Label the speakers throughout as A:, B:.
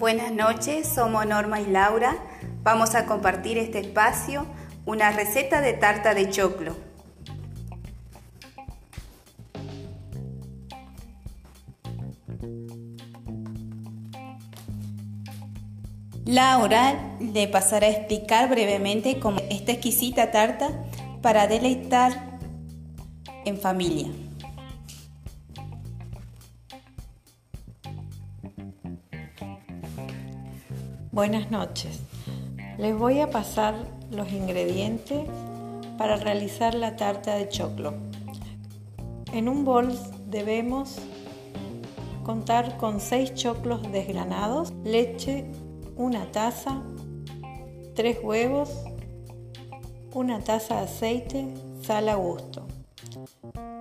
A: Buenas noches, somos Norma y Laura. Vamos a compartir este espacio, una receta de tarta de choclo. Laura le pasará a explicar brevemente cómo esta exquisita tarta para deleitar en familia.
B: Buenas noches. Les voy a pasar los ingredientes para realizar la tarta de choclo. En un bol debemos contar con 6 choclos desgranados, leche, una taza, 3 huevos, una taza de aceite, sal a gusto.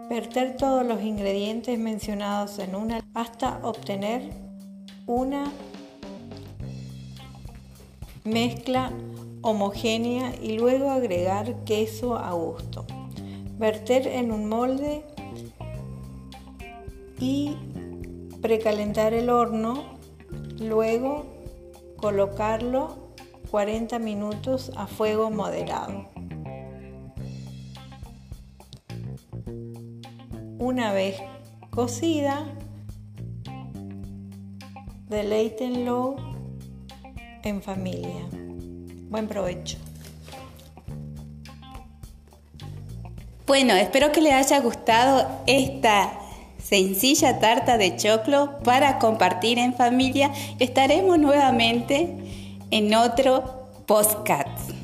B: Verter todos los ingredientes mencionados en una hasta obtener una Mezcla homogénea y luego agregar queso a gusto. Verter en un molde y precalentar el horno. Luego colocarlo 40 minutos a fuego moderado. Una vez cocida, deleítenlo en familia. Buen provecho.
A: Bueno, espero que les haya gustado esta sencilla tarta de choclo para compartir en familia. Estaremos nuevamente en otro podcast.